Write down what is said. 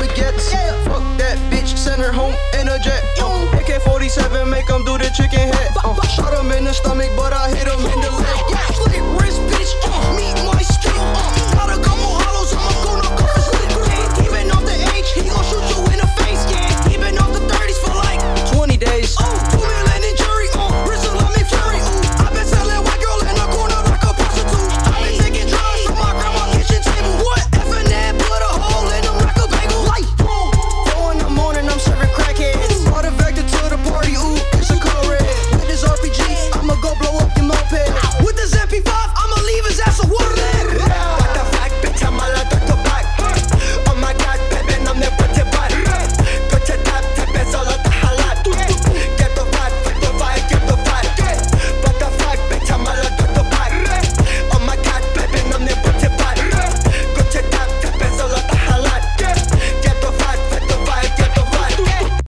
baguettes. Yeah. Fuck that bitch, send her home in a jet. Mm. AK 47, make him do the chicken head. Uh, shot him in the stomach, but I hit him